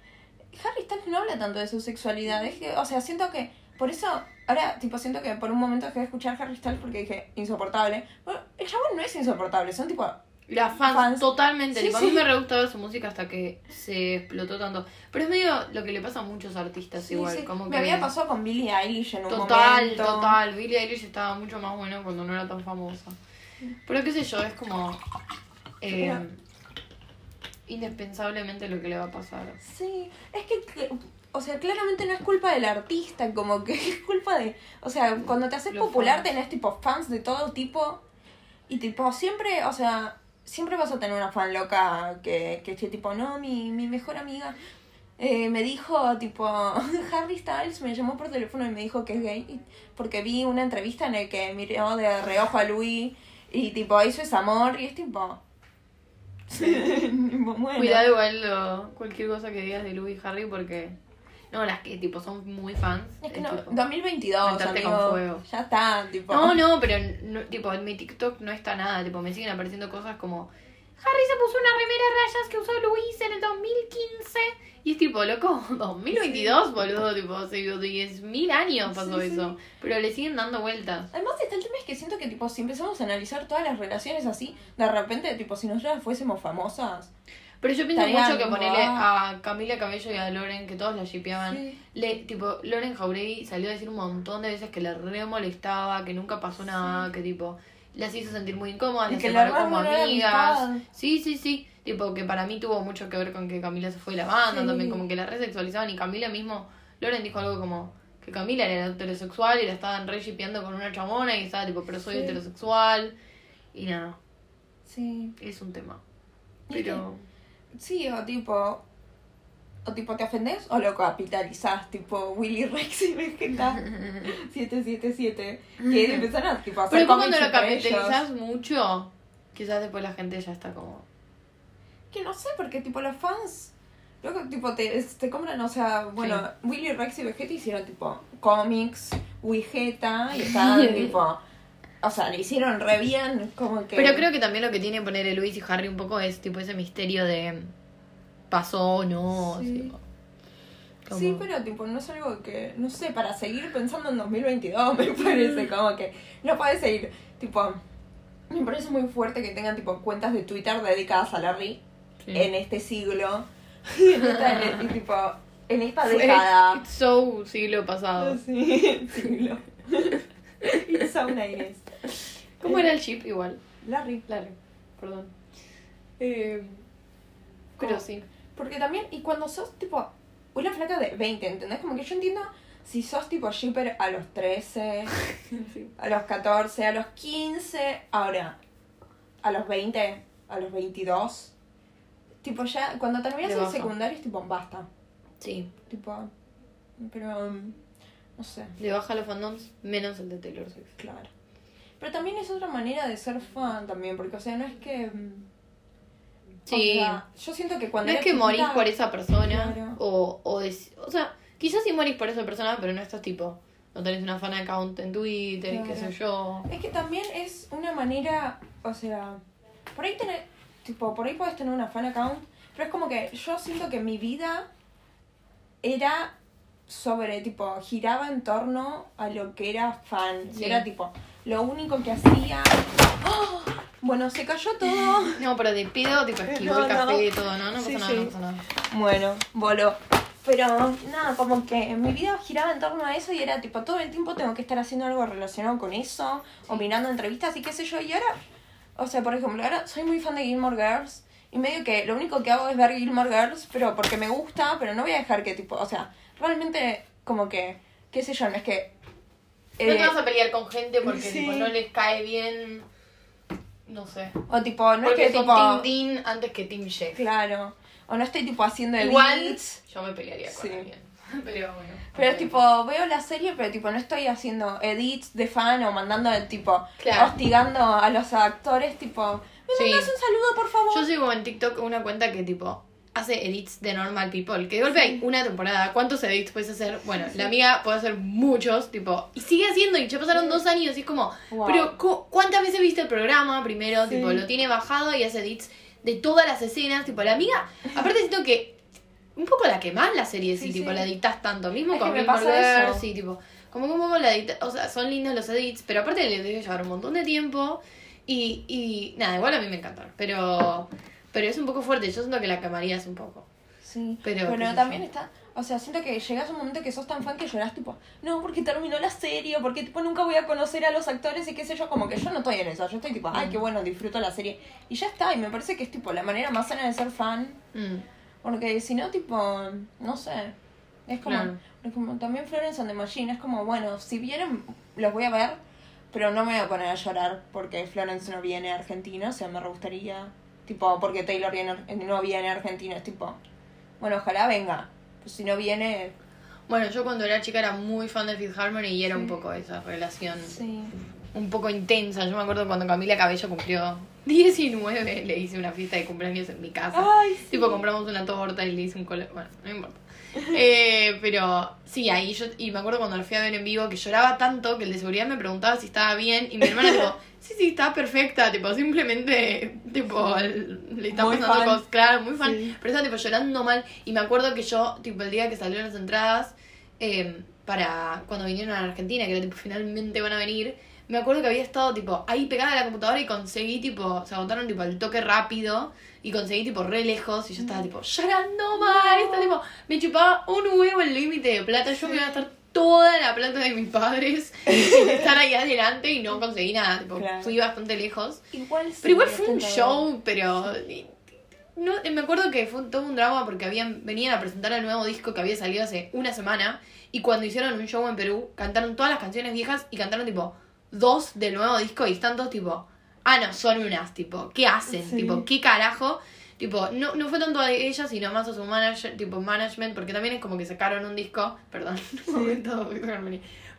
Harry Styles no habla tanto de su sexualidad, es que, o sea, siento que, por eso, ahora, tipo, siento que por un momento dejé de escuchar Harry Styles porque dije, insoportable. Bueno, el chabón no es insoportable, son tipo, Las fans, Fans. totalmente. Sí, tipo, A mí me re gustaba su música hasta que se explotó tanto. Pero es medio lo que le pasa a muchos artistas sí, igual. Como me había pasado con Billie Eilish en un Total, momento. total. Billie Eilish estaba mucho más bueno cuando no era tan famosa. Pero qué sé yo, es como... eh, indispensablemente lo que le va a pasar. Sí, es que, que- o sea, claramente no es culpa del artista, como que es culpa de, o sea, cuando te haces Los popular fans. tenés tipo fans de todo tipo y tipo siempre, o sea, siempre vas a tener una fan loca que, que esté tipo, no, mi, mi mejor amiga eh, me dijo, tipo, Harry Styles me llamó por teléfono y me dijo que es gay porque vi una entrevista en el que miró de reojo a Louis y tipo, eso es amor y es tipo... bueno. Cuidado igual lo- cualquier cosa que digas de Louis y Harry porque... No, las que tipo son muy fans. Es que es no, tipo- 2022, meterte amigo. con fuego. Ya está, tipo. No, no, pero no, tipo en mi TikTok no está nada, tipo me siguen apareciendo cosas como Harry se puso una remera de rayas que usó Luis en el 2015 y es tipo, loco, 2022, boludo, tipo, hace 10.000 años pasó Sí, sí. eso, pero le siguen dando vueltas. Además, está el tema es que siento que, tipo, si empezamos a analizar todas las relaciones así, de repente, tipo, si nosotras fuésemos famosas. Pero yo pienso mucho que como, ponerle a Camila Cabello y a Loren, que todos la shipeaban. Sí. Le, tipo, Loren Jauregui salió a decir un montón de veces que le re molestaba, que nunca pasó nada, que tipo, las hizo sentir muy incómodas, Y las que la separó como no era amigas. Sí, sí, sí. Tipo, que para mí tuvo mucho que ver con que Camila se fue de la banda, Sí. también como que la resexualizaban y Camila mismo, Loren dijo algo como que Camila era heterosexual y la estaban re shipeando con una chamona y estaba tipo, pero soy heterosexual. Y nada, Sí. es un tema. Pero... Sí, o tipo. O tipo, ¿te ofendes o lo capitalizás? Tipo, Willy Rex y Vegeta 777. Que empezaron a, tipo, a hacer Pero como cuando lo entre ellos. capitalizas mucho, quizás después la gente ya está como... Que no sé, porque tipo los fans, luego tipo te, te compran, o sea, bueno, Willy Rex y Vegeta hicieron tipo cómics, Wigeta, y estaban tipo, o sea, le hicieron re bien, como que... Pero creo que también lo que tiene poner Luis y Harry un poco es tipo ese misterio de pasó o no. Sí. como- Sí, pero tipo, no es algo que, no sé, para seguir pensando en 2022 me parece como que no puedes seguir, tipo, me parece muy fuerte que tengan tipo cuentas de Twitter dedicadas a Larry Sí. en este siglo, en esta, en, tipo, en esta década. It's so siglo pasado. Sí, siglo. It's so 90s. ¿Cómo era el chip igual? Larry. Claro, perdón. Eh, pero sí. Porque también, y cuando sos tipo una flaca de 20, ¿entendés? Como que yo entiendo si sos tipo shipper a los 13, Sí. a los 14, a los 15, ahora, a los 20, a los 22. Tipo ya, cuando terminas el secundario es tipo, basta. Sí. Tipo, pero, um, no sé, Le baja los fandoms menos el de Taylor Swift. claro. Pero también es otra manera de ser fan también, porque, o sea, no es que... mm, Sí. O sea, yo siento que cuando No es que morís por esa persona Claro. o, o, o sea, quizás sí morís por esa persona, pero no estás tipo, no tenés una fan account en Twitter, qué Claro. sé yo. Es que también es una manera, o sea, por ahí tener, tipo, por ahí puedes tener una fan account, pero es como que yo siento que mi vida era sobre, tipo, giraba en torno a lo que era fan. Sí. era, tipo, lo único que hacía... ¡Oh! Bueno, se cayó todo. No, pero de pedo, tipo, esquivó No, el café y todo, ¿no? No pasa nada, sí. no pasa nada. Bueno, voló. Pero nada, como que mi vida giraba en torno a eso y era tipo todo el tiempo tengo que estar haciendo algo relacionado con eso o mirando entrevistas y qué sé yo. Y ahora, o sea, por ejemplo, ahora soy muy fan de Gilmore Girls y medio que lo único que hago es ver Gilmore Girls, pero porque me gusta, pero no voy a dejar que tipo, o sea, realmente como que, qué sé yo, no es que... No eh, te vas a pelear con gente porque sí. tipo, no les cae bien, no sé. o tipo, no porque es que son tipo... Team Dean antes que Team Jeff. Claro. O no estoy tipo haciendo Igual, edits. yo me pelearía con Sí. alguien. Pero bueno. Pero tipo, veo la serie, pero tipo, no estoy haciendo edits de fan o mandando tipo, Claro. hostigando a los actores, tipo, ¿me Sí. mandas un saludo, por favor? Yo sigo en TikTok una cuenta que tipo hace edits de normal people. Que de golpe hay una temporada. ¿Cuántos edits puedes hacer? Bueno, la amiga puede hacer muchos, tipo, y sigue haciendo, y ya pasaron dos años, y es como, Wow. pero cu- ¿cuántas veces viste el programa? Primero, Sí. tipo, lo tiene bajado y hace edits de todas las escenas, tipo, la amiga, aparte siento que un poco la quemás la serie, Sí, si tipo sí. la editas tanto, mismo Es con eso. sí, tipo, como poco la edita, o sea, son lindos los edits, pero aparte le debe llevar un montón de tiempo y, y nada, igual a mí me encantan, pero pero es un poco fuerte, yo siento que la quemarías un poco. Sí, Pero, pero, también yo. está, o sea, siento que llegas a un momento que sos tan fan que llorás, tipo, no, porque terminó la serie, porque tipo nunca voy a conocer a los actores y qué sé yo, como que yo no estoy en eso, yo estoy tipo, ay, qué bueno, disfruto la serie. Y ya está, y me parece que es tipo la manera más sana de ser fan, Mm. porque si no, tipo, no sé, es como, Claro. es como también Florence and the Machine, es como, bueno, si vienen, los voy a ver, pero no me voy a poner a llorar porque Florence no viene a Argentina, o sea, me re gustaría, tipo, porque Taylor viene, no viene a Argentina, es tipo, bueno, ojalá venga, pues si no viene, Bueno, yo cuando era chica era muy fan de Fifth Harmony y era Sí. un poco esa relación sí, un poco intensa. Yo me acuerdo cuando Camila Cabello cumplió 19, le hice una fiesta de cumpleaños en mi casa. Ay, sí. Tipo, compramos una torta y le hice un cole... Bueno, no importa. Eh, pero sí, ahí yo... Y me acuerdo cuando lo fui a ver en vivo que lloraba tanto que el de seguridad me preguntaba si estaba bien y mi hermana tipo, sí, sí, está perfecta. Tipo, simplemente, tipo, le está Muy pasando fan. cosas. Claro, muy fan. Sí. Pero estaba tipo llorando mal. Y me acuerdo que yo, tipo, el día que salieron las entradas eh, para cuando vinieron a Argentina, que era tipo, finalmente van a venir, me acuerdo que había estado tipo ahí pegada a la computadora y conseguí tipo, se agotaron tipo el toque rápido y conseguí tipo re lejos y yo estaba tipo llorando mal, estaba tipo, me chupaba un huevo el límite de plata, yo me iba a gastar toda la plata de mis padres en estar ahí adelante y no conseguí nada, tipo, Claro. fui bastante lejos. igual sí, Pero igual fue un show, pero no, me acuerdo que fue todo un drama porque habían venían a presentar el nuevo disco que había salido hace una semana y cuando hicieron un show en Perú cantaron todas las canciones viejas y cantaron tipo dos del nuevo disco y están todos tipo, ah no, son unas, tipo, ¿qué hacen? Sí. Tipo, ¿qué carajo? Tipo, no, no fue tanto a ella, sino más a su manager, tipo management, porque también es como que sacaron un disco, perdón, un momento,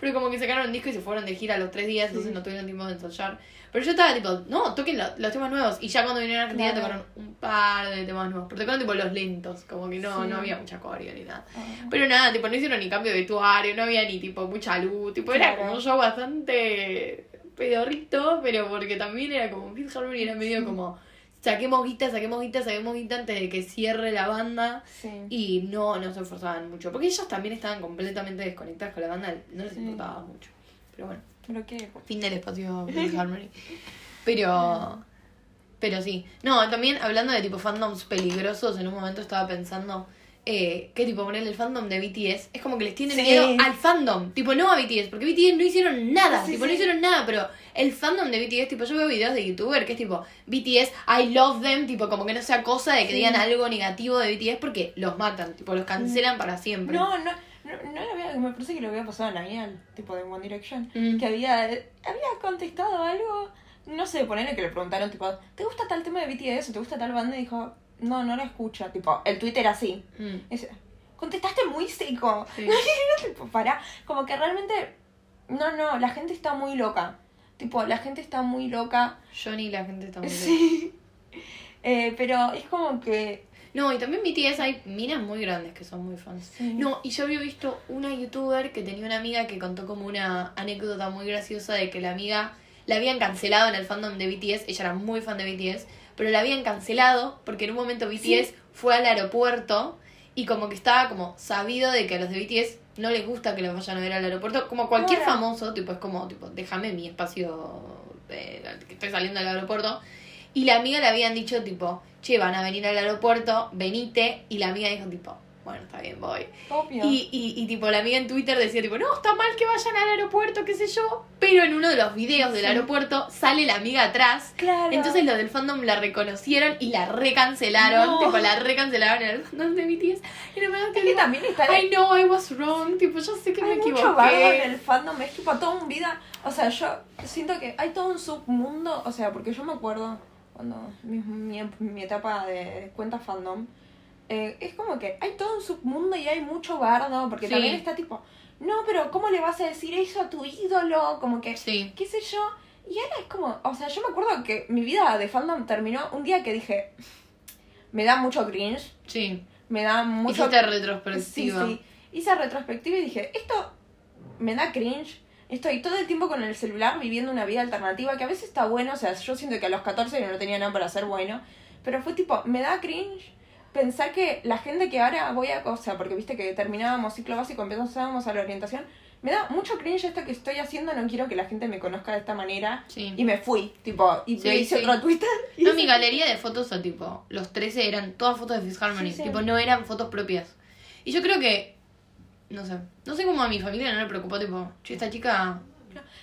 pero como que sacaron un disco y se fueron de gira a los tres días, entonces no tuvieron tiempo de ensayar. Pero yo estaba tipo, no, toquen lo- los temas nuevos. Y ya cuando vinieron a Argentina Claro. tocaron un par de temas nuevos. Pero tocaron tipo los lentos, como que no, Sí. no había mucha coreo ni nada. Ah. Pero nada, tipo, no hicieron ni cambio de vestuario, no había ni tipo mucha luz. Tipo, era como un show bastante pedorrito, pero porque también era como Fifth Harmony era medio como saquemos guita, saquemos guita, saquemos guita antes de que cierre la banda. Sí. Y no, no se esforzaban mucho. Porque ellos también estaban completamente desconectados con la banda, no les Sí. importaba mucho. Pero bueno. Pero qué, Fin del espacio Fifth Harmony. Pero. Pero sí. No, también hablando de tipo fandoms peligrosos, en un momento estaba pensando. Eh, que tipo ponerle el fandom de BTS es como que les tienen Sí. miedo al fandom, tipo no a BTS, porque BTS no hicieron nada, Sí, tipo no hicieron nada, pero el fandom de BTS, tipo yo veo videos de youtuber que es tipo BTS, I love them, tipo como que no sea cosa de que digan algo negativo de BTS porque los matan, tipo los cancelan para siempre. No, no, no, no lo había, me parece que lo había pasado a Niall, tipo de One Direction, Mm. que había, había contestado algo, no sé, ponerle que le preguntaron, tipo, ¿te gusta tal tema de BTS o te gusta tal banda? Y dijo, no, no la escucha, tipo, el Twitter así. Mm. Contestaste muy seco. Sí. Tipo, pará, como que realmente, no, no, la gente está muy loca. Tipo, la gente está muy loca. Johnny la gente está muy loca. Sí. Eh, pero es como que. No, y también BTS hay minas muy grandes que son muy fans. Sí. No, y yo había visto una youtuber que tenía una amiga que contó como una anécdota muy graciosa de que la amiga la habían cancelado en el fandom de BTS, ella era muy fan de BTS, pero la habían cancelado porque en un momento BTS Sí. fue al aeropuerto y como que estaba como sabido de que a los de BTS no les gusta que los vayan a ver al aeropuerto, como cualquier famoso, tipo es como tipo déjame mi espacio eh, que estoy saliendo del aeropuerto. Y la amiga le habían dicho tipo, che, van a venir al aeropuerto, venite. Y la amiga dijo tipo, bueno, está bien, voy. Obvio. Y, y, y tipo, la amiga en Twitter decía tipo, no, está mal que vayan al aeropuerto, qué sé yo. Pero en uno de los videos del Sí. aeropuerto sale la amiga atrás. Claro. Entonces los del fandom la reconocieron y la recancelaron. No. Tipo, la recancelaron en el fandom de BTS. Y la verdad Es que también está I know I was wrong. Tipo, yo sé que me hay mucho bardo en equivoqué. el fandom, es tipo toda un vida. O sea, yo siento que hay todo un submundo. O sea, porque yo me acuerdo cuando mi, mi, mi etapa de cuenta fandom. Eh, es como que hay todo un submundo y hay mucho bardo. Porque Sí. también está tipo, no, pero ¿cómo le vas a decir eso a tu ídolo? Como que, Sí. qué sé yo. Y ahora es como, o sea, yo me acuerdo que mi vida de fandom terminó un día que dije, me da mucho cringe, Sí. me da mucho... Hiciste retrospectiva. Sí, sí. Hice retrospectiva y dije, esto me da cringe. Estoy todo el tiempo con el celular viviendo una vida alternativa que a veces está bueno. O sea, yo siento que a los 14 no tenía nada para ser bueno. Pero fue tipo, me da cringe pensar que la gente que ahora voy a... O sea, porque viste que terminábamos ciclo básico, empezábamos a la orientación. Me da mucho cringe esto que estoy haciendo. No quiero que la gente me conozca de esta manera. Sí. Y me fui, tipo, y Sí, me hice sí. otro Twitter. No, mi galería de fotos son tipo, los 13 eran todas fotos de Fifth Harmony, tipo, no eran fotos propias. Y yo creo que, no sé, no sé cómo a mi familia no le preocupó, tipo, che, esta chica,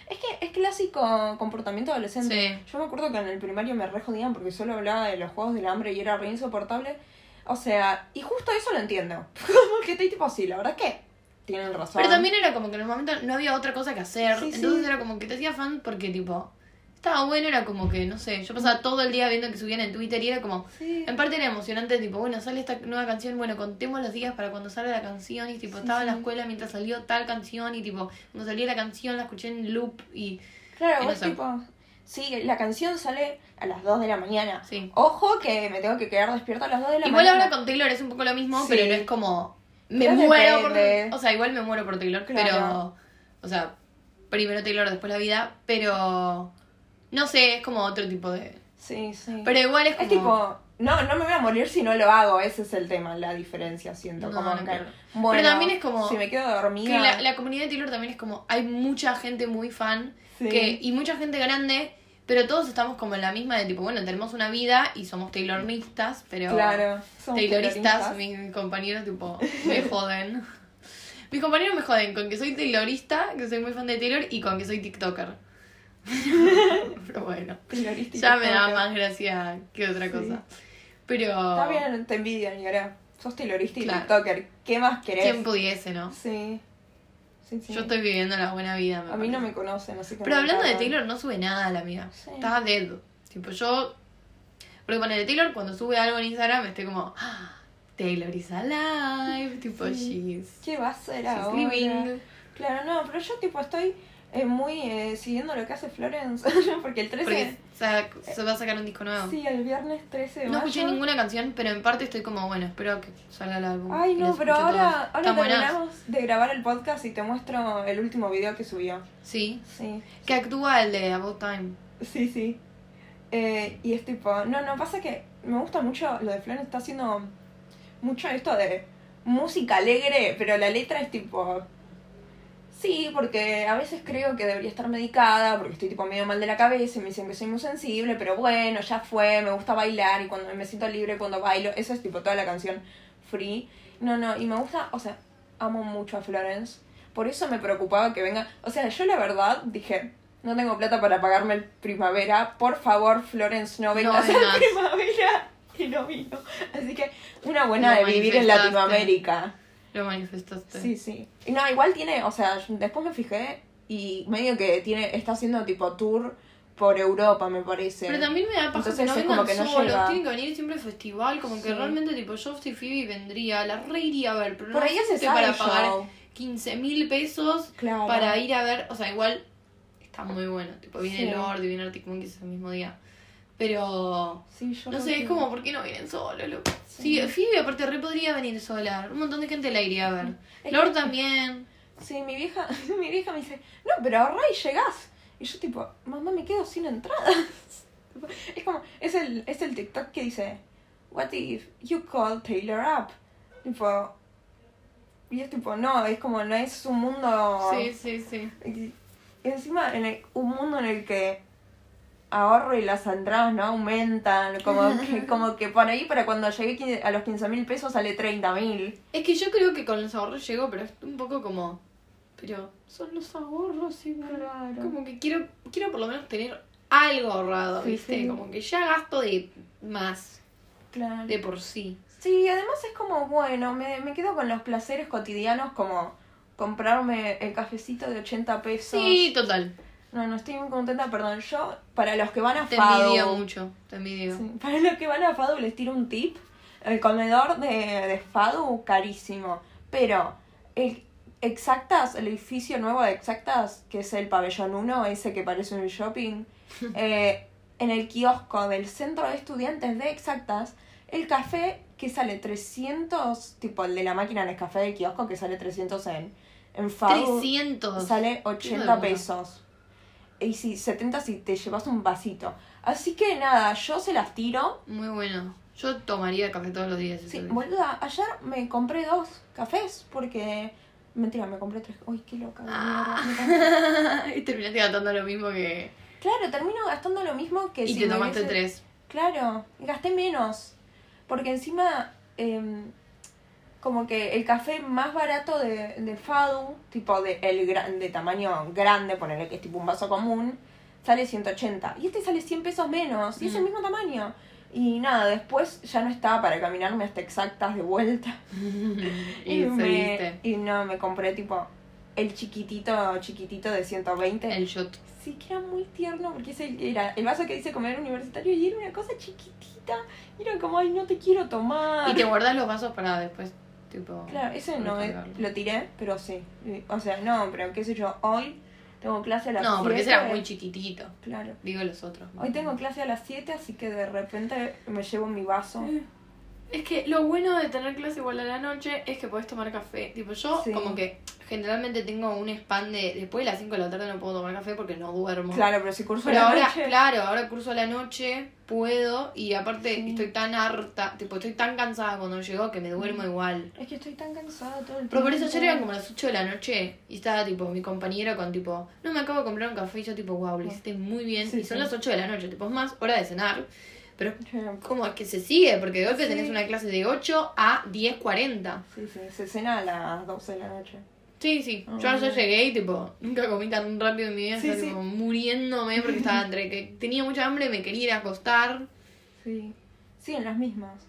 Es que es clásico comportamiento adolescente. Yo me acuerdo que en el primario me re jodían porque solo hablaba de los juegos del hambre y era re insoportable. O sea, y justo eso lo entiendo. Que estoy tipo así, la verdad es que tienen razón. pero también era como que en el momento no había otra cosa que hacer, Sí, sí. entonces era como que te hacía fan porque, tipo, estaba bueno, era como que, no sé, yo pasaba todo el día viendo que subían en Twitter y era como, Sí. en parte era emocionante, tipo, bueno, sale esta nueva canción, bueno, contemos los días para cuando sale la canción y tipo, Sí, estaba en la sí. escuela mientras salió tal canción y tipo, cuando salía la canción la escuché en loop y, Claro, vos tipo... Sí, la canción sale a las 2 de la mañana. sí. Ojo que me tengo que quedar despierta a las 2 de la Igual mañana. ahora con Taylor es un poco lo mismo, Sí. pero no es como. Me Pero muero por. depende. O sea, igual me muero por Taylor, Claro. pero. O sea, primero Taylor, después la vida, pero. No sé, es como otro tipo de. Sí, sí. Pero igual es como. Es tipo... No, no me voy a morir si no lo hago. Ese es el tema, la diferencia, siento. No, como no que, bueno, Pero también es como- Si me quedo dormida... que la, la comunidad de Taylor también es como. Hay mucha gente muy fan Sí. que y mucha gente grande, pero todos estamos como en la misma de tipo, bueno, tenemos una vida y somos Tayloristas, pero. Claro, somos Tayloristas, tayloristas. mis compañeros tipo me joden. Mis compañeros me joden con que soy taylorista, que soy muy fan de Taylor, y con que soy TikToker. Pero bueno, Taylorista y ya me da tiktoker. más gracia que otra Sí. cosa. Pero Está bien, te envidian, y ahora sos taylorista y Claro. tiktoker. ¿Qué más querés? quién pudiese, ¿no? Sí. Sí, sí. Yo estoy viviendo la buena vida. A mí no me conocen, así que Pero hablando de. Taylor, no sube nada la amiga. Sí. Está dead. Tipo, yo. Porque bueno, de Taylor, cuando sube algo en Instagram, estoy como. "Ah, Taylor is alive. Tipo, she's. ¿Qué va a She's ahora? living. Claro, no, pero yo tipo estoy eh, muy eh, siguiendo lo que hace Florence. porque el 13... Porque sa- se va a sacar un disco nuevo. Sí, el viernes 13 de No escuché ninguna canción, pero en parte estoy como, bueno, espero que salga el álbum. Ay, no, pero ahora, ahora terminamos de grabar el podcast y te muestro el último video que subió. Sí. Sí, Que actúa el de About Time. sí, sí. Eh, y es tipo, no, no, pasa que me gusta mucho lo de Florence, está haciendo mucho esto de música alegre, pero la letra es tipo... Sí, porque a veces creo que debería estar medicada, porque estoy tipo medio mal de la cabeza y me dicen que soy muy sensible, pero bueno, ya fue, me gusta bailar y cuando me siento libre cuando bailo, eso es tipo toda la canción free. No, no, y me gusta, o sea, amo mucho a Florence, por eso me preocupaba que venga, o sea, yo la verdad dije, no tengo plata para pagarme el primavera, por favor Florence no venga No vengas. primavera. Y no vino. Así que una buena Lo de vivir en. Latinoamérica. Lo manifestaste. Sí, sí. No, igual tiene, o sea, después me fijé y medio que tiene, está haciendo tipo tour por Europa, me parece. Pero también me da paja Entonces que no vengan como que no solos, llega. tienen que venir siempre al festival, como que Sí. realmente tipo yo si Phoebe vendría, la re iría a ver, pero Por no ahí hace para side pagar show. 15 mil pesos Claro. para ir a ver, o sea, igual está está muy bueno. Tipo, viene Sí. Lord y viene Arctic Monkeys el mismo día. Pero. Sí, yo No sé, es como, ¿por qué no vienen solos, loco? Sí. Sí, Phoebe aparte re podría venir sola. Un montón de gente la iría a ver. Es Lord que- también. Sí, mi vieja, mi vieja me dice, no, pero ahorra y llegás. Y yo tipo, mamá, me quedo sin entradas. Es como, es el, es el TikTok que dice, what if you call Taylor up? Tipo, y es tipo, no, es como, no es un mundo... Sí, sí, sí. Y encima, en el- un mundo en el que ahorro y las entradas no aumentan, como que, como que por ahí para cuando llegué a los 15 mil pesos sale 30 mil. Es que yo creo que con los ahorros llego, pero es un poco como. Pero son los ahorros y Claro. Como que quiero, quiero por lo menos tener algo ahorrado, Sí, ¿viste? sí. Como que ya gasto de más, Claro. de por sí. Sí, además es como, bueno, me, me quedo con los placeres cotidianos como comprarme el cafecito de 80 pesos. Sí, total. No, no estoy muy contenta, perdón. Yo, para los que van a Te FADU... envidio mucho, te envidio. Sí, para los que van a FADU les tiro un tip. El comedor de, de FADU, carísimo. Pero el Exactas, el edificio nuevo de Exactas, que es el pabellón 1, ese que parece un shopping, eh, en el kiosco del centro de estudiantes de Exactas, el café que sale 300, tipo el de la máquina en café del kiosco que sale 300 en, en FADU, 300. sale Hijo de 80 puta. pesos. Y si 70 si te llevas un vasito. Así que nada, yo se las tiro. Muy bueno. Yo tomaría café todos los días. Sí, boluda, ayer me compré dos cafés porque... Mentira, me compré tres. Uy, qué loca. Ah. Me- y terminaste gastando lo mismo que. Claro, termino gastando lo mismo que y si te tomaste hubiese- tres. Claro, gasté menos. Porque encima, em, como que el café más barato de, de Fadu, tipo de, el gran, de tamaño grande, ponerle que es tipo un vaso común, sale 180. Y este sale 100 pesos menos, y es el Mm. mismo tamaño. Y nada, después ya no estaba para caminarme hasta exactas de vuelta. y me, seguiste. y no, me compré tipo el chiquitito, chiquitito de 120. El shot. Sí, que era muy tierno porque es el, era el vaso que dice comer universitario y era una cosa chiquitita. Y era como, ay, no te quiero tomar. Y te guardas los vasos para después, tipo. Claro, ese no, eh, recargarlo. lo tiré, pero sí. O sea, no, pero qué sé yo, hoy tengo clase a las No, porque ese 7. era muy chiquitito. Claro. Digo los otros. Hoy tengo clase a las 7, así que de repente me llevo mi vaso. Es que lo bueno de tener clase igual a la noche es que podés tomar café. Tipo, yo Sí. como que generalmente tengo un spam de después de las 5 de la tarde no puedo tomar café porque no duermo. Claro, pero si curso Pero la ahora, noche- claro, ahora curso a la noche, puedo y aparte Sí. estoy tan harta, tipo, estoy tan cansada cuando llego que me duermo igual. Es que estoy tan cansada todo el tiempo. Pero por eso ayer eran como las 8 de la noche y estaba tipo mi compañero con tipo, no me acabo de comprar un café y yo tipo, wow, lo hiciste muy bien. Sí, y son las 8 de la noche, tipo, es más hora de cenar. Pero como es que se sigue, porque de golpe Sí. tenés una clase de 8 a 10.40. sí, sí, se cena a las 12 de la noche. Sí, sí. Yo Ah. ayer llegué y tipo, nunca comí tan rápido en mi vida, Sí, estaba sí. tipo muriéndome porque estaba entre que tenía mucha hambre, me quería ir a acostar. Sí, sí, en las mismas.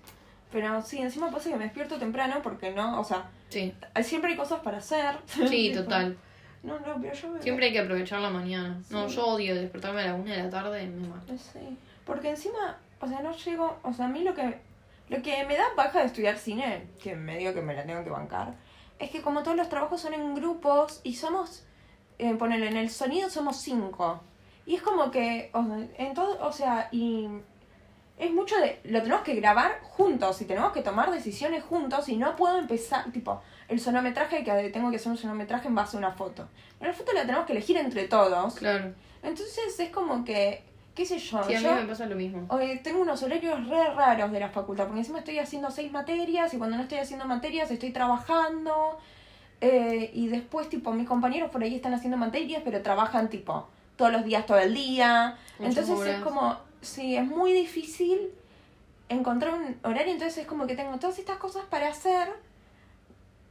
Pero sí, encima pasa que me despierto temprano porque no, o sea, Sí, siempre hay cosas para hacer. sí, total. No, no, pero yo me... Siempre hay que aprovechar la mañana. No, yo odio despertarme a la una de la tarde, me mato. Sí, porque encima, o sea, no llego, o sea, a mí lo que, lo que me da baja de estudiar cine, que me digo que me la tengo que bancar, es que como todos los trabajos son en grupos y somos, eh, ponele, en el sonido somos cinco. Y es como que, o sea, en todo, o sea, y es mucho de, lo tenemos que grabar juntos y tenemos que tomar decisiones juntos y no puedo empezar, tipo, el sonometraje, que tengo que hacer un sonometraje en base a una foto. Pero la foto la tenemos que elegir entre todos. Claro. Entonces es como que, qué sé yo, Sí, a mí yo me pasa lo mismo. eh, tengo unos horarios re raros de la facultad, porque encima estoy haciendo seis materias y cuando no estoy haciendo materias estoy trabajando. eh, y después, tipo, mis compañeros por ahí están haciendo materias, pero trabajan, tipo, todos los días, todo el día. Muchas entonces horas. es como, sí, es muy difícil encontrar un horario, entonces es como que tengo todas estas cosas para hacer.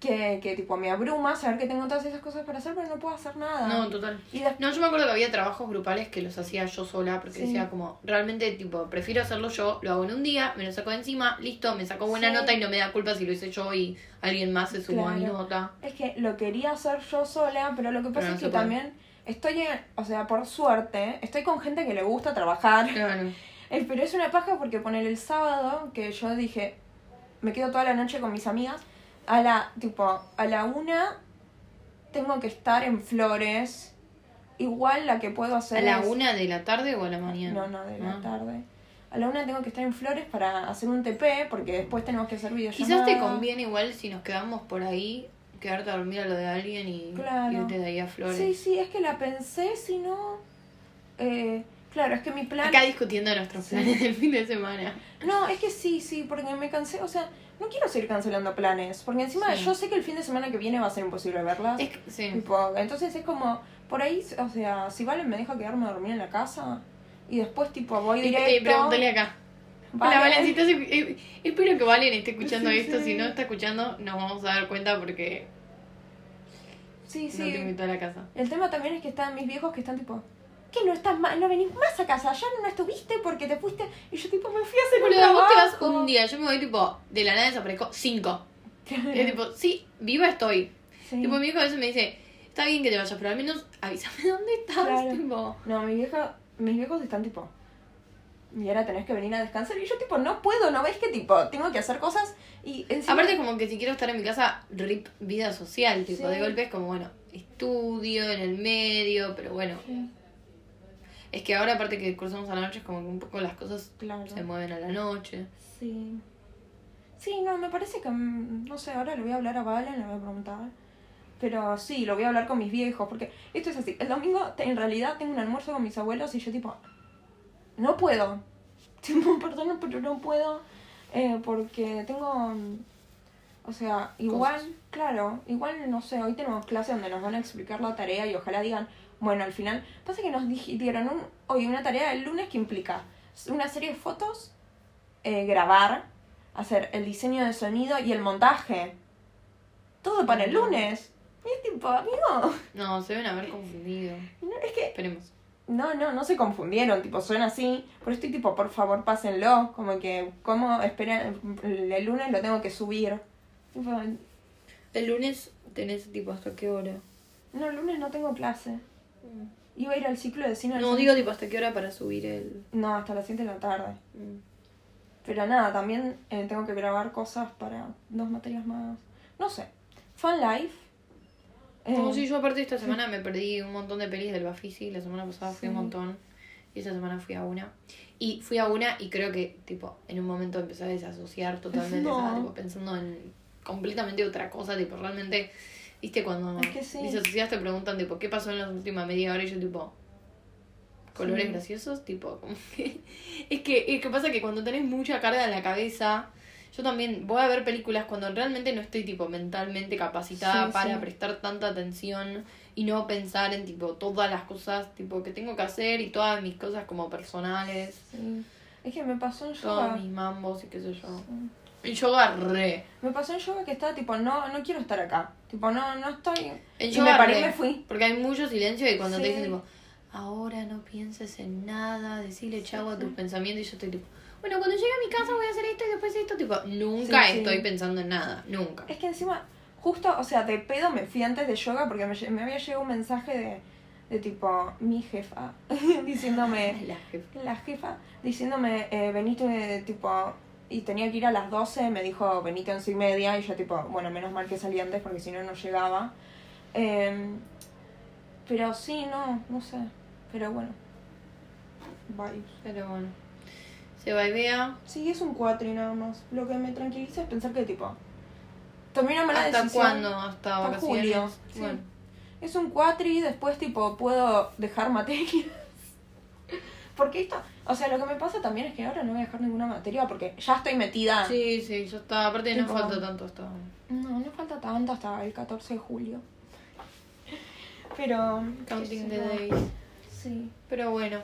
Que, que tipo me abruma saber que tengo todas esas cosas para hacer, pero no puedo hacer nada. No, total. y No, yo me acuerdo que había trabajos grupales que los hacía yo sola, porque Sí. decía como, realmente, tipo, prefiero hacerlo yo, lo hago en un día, me lo saco de encima, listo, me saco buena Sí. nota y no me da culpa si lo hice yo y alguien más se sumó a mi nota. Es que lo quería hacer yo sola, pero lo que pasa no es que puede. también estoy, en- o sea, por suerte, estoy con gente que le gusta trabajar. Claro. Eh, Pero es una paja porque poner el sábado, que yo dije, me quedo toda la noche con mis amigas, a la, tipo, a la una tengo que estar en Flores igual la que puedo hacer ¿A la es- una de la tarde o a la mañana? No, no, de la Ah. tarde. A la una tengo que estar en Flores para hacer un TP, porque después tenemos que hacer Quizás videollamada. te conviene igual si nos quedamos por ahí, quedarte a dormir a lo de alguien y Claro. irte de ahí a Flores. Sí, sí, es que la pensé, si no... Eh, claro, es que mi plan... Acá discutiendo nuestros Sí. planes del fin de semana. No, es que sí, sí, porque me cansé, o sea, no quiero seguir cancelando planes, porque encima Sí. yo sé que el fin de semana que viene va a ser imposible verlas. Es que- sí. Tipo, entonces es como, por ahí, o sea, si Valen me deja quedarme a dormir en la casa y después tipo voy Y, directo... eh, pregúntale acá. Vale. Hola, Valen, si estás escu- eh, espero que Valen esté escuchando Sí, esto. sí. Si no está escuchando, nos vamos a dar cuenta porque Sí, no te sí. invitó a la casa. El tema también es que están mis viejos que están tipo, ¿qué no estás más, no venís más a casa? Ya no estuviste porque te fuiste y yo tipo me fui a hacer un Boludo, vos te vas trabajo. un día, yo me voy tipo, de la nada desaparezco cinco. Y es tipo, sí, viva estoy. Sí. Tipo, mi hijo a veces me dice, está bien que te vayas, pero al menos avísame dónde estás. Claro. Tipo, No, mi vieja, mis viejos están tipo, y ahora tenés que venir a descansar y yo tipo, no puedo, ¿no ves que tipo, tengo que hacer cosas y encima... Aparte como que si quiero estar en mi casa, rip vida social, tipo, Sí. de golpe es como, bueno, estudio en el medio, pero bueno, Sí, es que ahora aparte que cruzamos a la noche es como que un poco las cosas claro. se mueven a la noche. Sí. Sí, no, me parece que, mm, no sé, ahora le voy a hablar a Valen, le voy a preguntar. Pero sí, lo voy a hablar con mis viejos, porque esto es así. El domingo, en realidad, tengo un almuerzo con mis abuelos y yo tipo, no puedo. Tipo, perdón, pero no puedo, eh, porque tengo, mm, o sea, igual, Cosas. claro, igual, no sé, hoy tenemos clase donde nos van a explicar la tarea y ojalá digan, bueno, al final, pasa que nos dieron un, hoy una tarea el lunes que implica una serie de fotos, eh, grabar, hacer el diseño de sonido y el montaje. Todo para el lunes. Y es tipo, amigo, No, se deben haber confundido. no, es que Esperemos. no, no, no se confundieron, tipo, suena así. Pero estoy tipo, por favor, pásenlo. Como que, ¿cómo esperan? El lunes lo tengo que subir. Tipo, El lunes tenés tipo hasta qué hora. no, el lunes no tengo clase. Iba a ir al ciclo de cine. No, digo tipo hasta qué hora para subir el... No, hasta las 7 de la tarde. Mm. Pero nada, también eh, tengo que grabar cosas para dos materias más. No sé. Fan Life. Eh, No, sí, yo aparte esta semana me perdí un montón de pelis del Bafisi. La semana pasada fui un montón. Y esta semana fui a una. Y fui a una y creo que, tipo, en un momento empecé a desasociar totalmente. No. Estaba, tipo, pensando en completamente otra cosa. Tipo, realmente, viste, cuando Es que sí. te preguntan, tipo, ¿qué pasó en la última media hora? Y yo, tipo, colores Sí. graciosos, tipo, como que... Es que, es que pasa que cuando tenés mucha carga en la cabeza... Yo también voy a ver películas cuando realmente no estoy tipo mentalmente capacitada Sí, para prestar tanta atención y no pensar en tipo todas las cosas tipo que tengo que hacer y todas mis cosas como personales. Es que me pasó en todos mis mambos y qué sé yo. Sí. Y yo agarré. Me pasó en yoga que estaba tipo, no, no quiero estar acá. Tipo, no, no estoy. En y yoga me paré y re, me fui. Porque hay mucho silencio y cuando te dicen tipo, ahora no pienses en nada, decirle chau a tus sí. pensamientos y yo estoy tipo, bueno, cuando llegue a mi casa voy a hacer esto y después esto, tipo, nunca estoy pensando en nada, nunca. Es que encima, justo, o sea, de pedo me fui antes de yoga porque me, me había llegado un mensaje de, de tipo, mi jefa, diciéndome, La jefa. la jefa, diciéndome, eh, venite, tipo, y tenía que ir a las 12, me dijo, venite a once y media, y yo tipo, bueno, menos mal que salí antes porque si no, no llegaba. Em, pero sí, no, no sé, pero bueno. Vibes. Pero bueno. Se vea. Sí, es un cuatri nada más. Lo que me tranquiliza es pensar que tipo, tomé una mala ¿Hasta decisión. cuándo? ¿Hasta Hasta julio, sí. Bueno. Es un cuatri, después tipo puedo dejar materias. Porque esto, o sea, lo que me pasa también es que ahora no voy a dejar ninguna materia porque ya estoy metida. Sí, sí, ya está. Aparte no falta tanto hasta... No, no falta tanto hasta el 14 de julio. Pero... Counting the days. Sí. Pero bueno.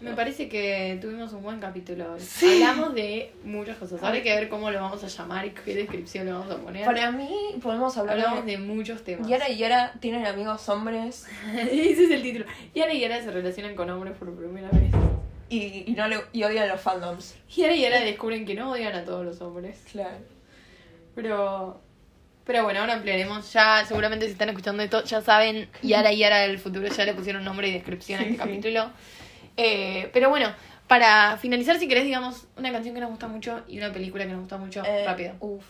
Me parece que tuvimos un buen capítulo hoy. Sí. Hablamos de muchas cosas. Ahora hay que ver cómo lo vamos a llamar y qué descripción le vamos a poner. Para mí podemos hablar Hablamos de... de muchos temas. Yara y Yara tienen amigos hombres Ese es el título. Yara y Yara se relacionan con hombres por primera vez. y, y, no le, y odian los fandoms. Yara y Yara descubren que no odian a todos los hombres. Claro. Pero. Pero bueno, ahora ampliaremos. Ya, seguramente si están escuchando esto, ya saben, Yara y Yara del futuro ya le pusieron nombre y descripción a Sí, este sí. capítulo. Eh, pero bueno, para finalizar, si querés, digamos, una canción que nos gusta mucho y una película que nos gusta mucho, Eh, rápido. Uf.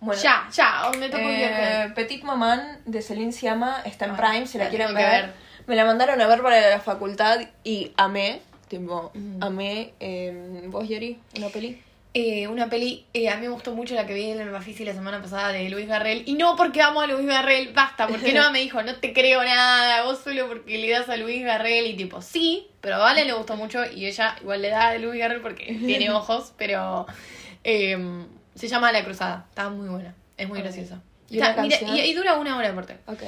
Bueno, ya, ya, me toco Eh. Petit Maman de Celine Siama está en Ah, Prime, si la la quieren ver. ver. Me la mandaron a ver para la facultad y amé. Tipo, Mm. amé. Eh, ¿Vos, Yori? ¿Una peli? Eh, una peli, eh, a mí me gustó mucho la que vi en el Bafisi la semana pasada de Luis Garrel. Y no porque amo a Luis Garrel, basta, porque no me dijo, no te creo nada, vos solo porque le das a Luis Garrel. Y tipo, sí, pero a Vale le gustó mucho y ella igual le da a Luis Garrel porque tiene ojos, pero eh, se llama La Cruzada. Está muy buena, es muy graciosa. ¿Y Está- mira, y dura una hora aparte. Ok.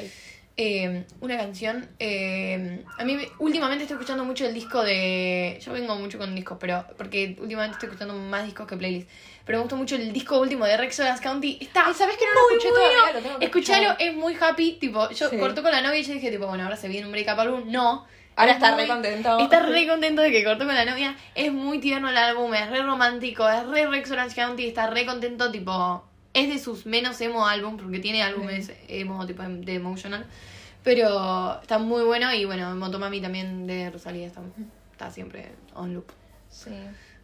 Eh, una canción. eh, a mí me- últimamente estoy escuchando mucho el disco de. Yo vengo mucho con discos, pero. Porque últimamente estoy escuchando más discos que playlists. Pero me gustó mucho el disco último de Rex Orange County. Está. Ay, ¿sabés que no lo escuché bueno. todavía? Lo tengo que Escuchalo, escuchar. es muy happy. Tipo, yo Sí. cortó con la novia y yo dije, tipo, bueno, ahora se viene un break-up álbum. No. Ahora Es está muy- re contento. Está re contento de que cortó con la novia. Es muy tierno el álbum, es re romántico, es re Rex Orange County. Está re contento, tipo. Es de sus menos emo álbum, porque tiene álbumes emo, tipo de emotional. Pero está muy bueno y bueno, Motomami también de Rosalía está, está siempre on loop. Sí.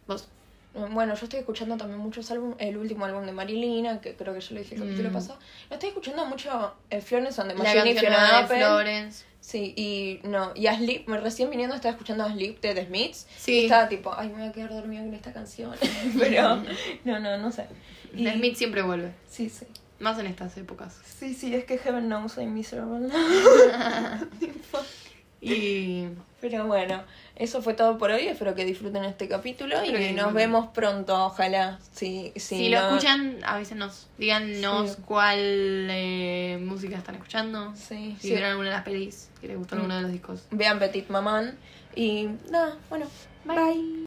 ¿Vos? Bueno, yo estoy escuchando también muchos álbumes, el último álbum de Marilina, que creo que yo lo dije el capítulo Mm. pasado. No estoy escuchando mucho el Florence and the La Machine y Fiona de Apple. Florence. Sí, y no, y a Sleep, recién viniendo estaba escuchando a Sleep de The Smiths. Sí. Y estaba tipo, ay, me voy a quedar dormida con esta canción. Pero, no, no, no sé. Y- The Smith siempre vuelve. Sí, sí. Más en estas épocas. Sí, sí, es que Heaven knows I'm miserable. Y Pero bueno, eso fue todo por hoy. Espero que disfruten este capítulo Espero y que nos vemos pronto, ojalá. Sí, sí, si lo escuchan, avísenos. Díganos Sí. cuál eh, música están escuchando. Sí, Si sí. vieron alguna de las pelis, que les gustó Mm. alguno de los discos. Vean Petit Maman. Y nada, bueno, bye.